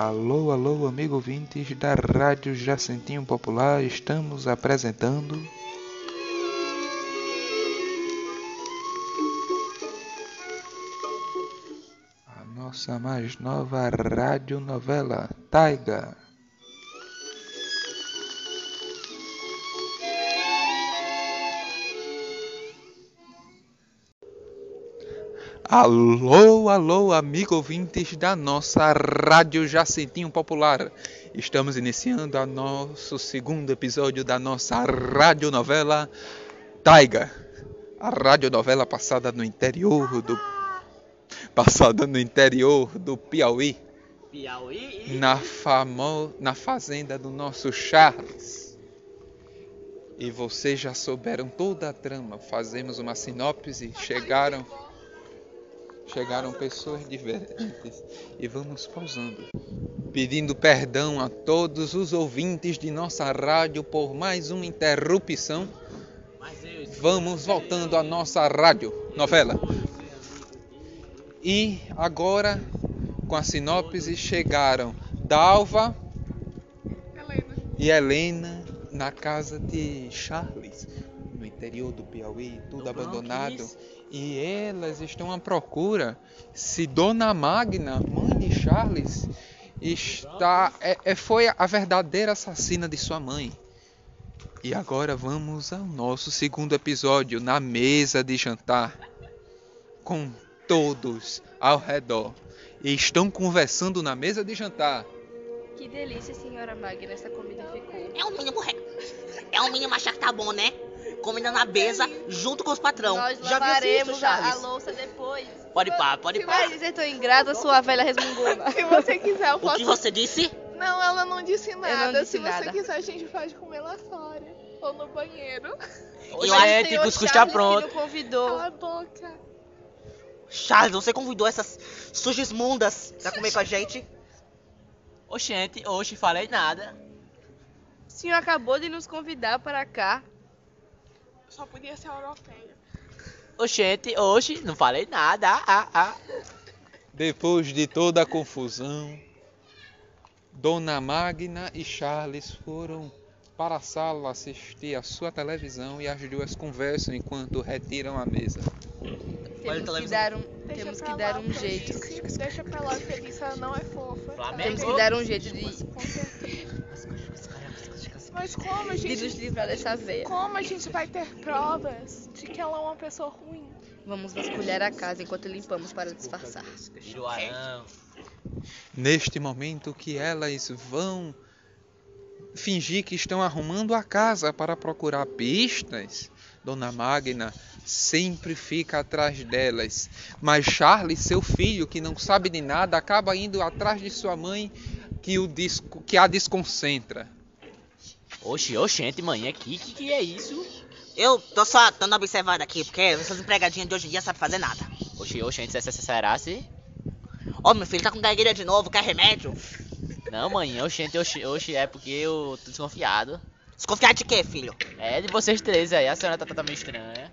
Alô, alô, amigo ouvintes da Rádio Jacentinho Popular, estamos apresentando. A nossa mais nova radionovela, Taiga. Alô, alô, amigo ouvintes da nossa Rádio Jacentinho Popular. Estamos iniciando o nosso segundo episódio da nossa radionovela Taiga. A radionovela passada no interior do passada no interior do Piauí, Piauí. na famo... na fazenda do nosso Charles. E vocês já souberam toda a trama. Fazemos uma sinopse, chegaram chegaram pessoas diferentes e vamos pausando, pedindo perdão a todos os ouvintes de nossa rádio por mais uma interrupção. Vamos voltando à nossa rádio novela. E agora, com a sinopse, chegaram Dalva e Helena na casa de Charles, no interior do Piauí, tudo No abandonado. Bronx. E elas estão à procura se Dona Magna, mãe de Charles, está é, é- foi a verdadeira assassina de sua mãe. E agora vamos ao nosso segundo episódio na mesa de jantar, com todos ao redor. E estão conversando na mesa de jantar. Que delícia, senhora Magna, essa comida ficou. É um mínimo re... É um mínimo achar que tá bom, né? Comida na mesa, junto com os patrão. Nós Já viu isso, lavaremos a, louça depois. Pode pá, pode pá. Vai dizer, tô ingrata, sua velha resmungona. Se você quiser, eu O posso. que você disse? Não, ela não disse nada. disse Se você nada. quiser, a gente pode comer lá fora. Ou no banheiro. Acho o que senhor cuscuz tá pronto. Não convidou. Cala a boca. Charles, você convidou essas sujas mundas pra comer com a gente? Oxente, hoje falei nada. O senhor acabou de nos convidar para cá. Só podia ser europeia. Oxente, hoje não falei nada. Ah, ah, ah. Depois de toda a confusão, Dona Magna e Charles foram para a sala assistir a sua televisão e as duas conversam enquanto retiram a mesa. Temos que televisão. dar um, Deixa temos que dar lá, um jeito. Deixa pra lá, Felice. Ela não é fofa. Flamengo. Temos que dar um jeito de, Com certeza. Mas como a de nos gente. livrar dessa veia. Como a gente vai ter provas de que ela é uma pessoa ruim? Vamos vasculhar a casa enquanto limpamos para disfarçar. Joarão. Neste momento que elas vão fingir que estão arrumando a casa para procurar pistas, Dona Magna sempre fica atrás delas. Mas Charles, seu filho, que não sabe de nada, acaba indo atrás de sua mãe, que, o disco, que a desconcentra. Oxi, oxente, manhã, que, que que é isso? Eu tô só dando observada aqui, porque essas empregadinhas de hoje em dia sabem fazer nada. Oxi, oxente, se- se- se- será se? Ó, meu filho, tá com gagueira de novo, quer remédio? Não, manhã, oxente, oxi, oxi, é porque eu tô desconfiado. Desconfiar de quê, filho? É de vocês três aí, a senhora tá, tá, tá meio estranha.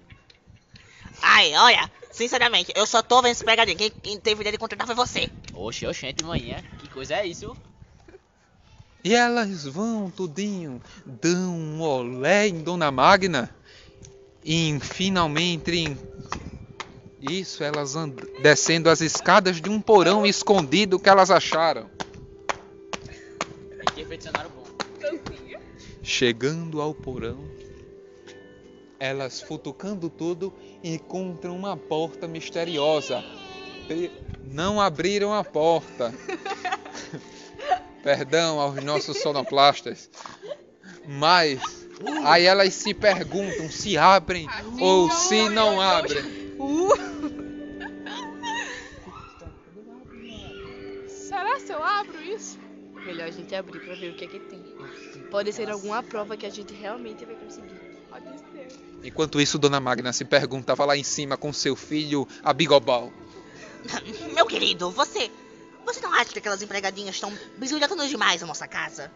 Ai, olha, sinceramente, eu só tô vendo esse pegadinho. Quem, quem teve ideia de contratar foi você. Oxi, oxente, manhã, que coisa é isso? E elas vão tudinho, dão um olé em Dona Magna e finalmente em isso elas and- descendo as escadas de um porão escondido que elas acharam. É. Chegando ao porão, elas futucando tudo encontram uma porta misteriosa. Não abriram a porta. Perdão aos nossos sonoplastas. Mas aí elas se perguntam se abrem ou se não abrem. Será se eu abro isso? Melhor a gente abrir para ver o que é que tem. Pode ser alguma prova que a gente realmente vai conseguir. Pode ser. Enquanto isso, Dona Magna se perguntava lá em cima com seu filho Abigobal. Meu querido, você. Você não acha que aquelas empregadinhas estão bisbilhotando demais a nossa casa?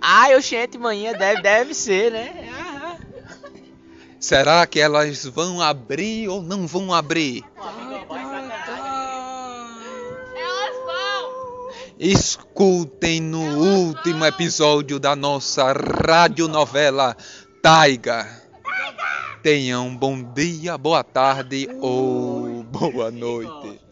Ai, oxente, manhã, deve, deve ser, né? Ah, ah. Será que elas vão abrir ou não vão abrir? escutem no último episódio da nossa radionovela Taiga. Tenham um bom dia, boa tarde ou boa noite.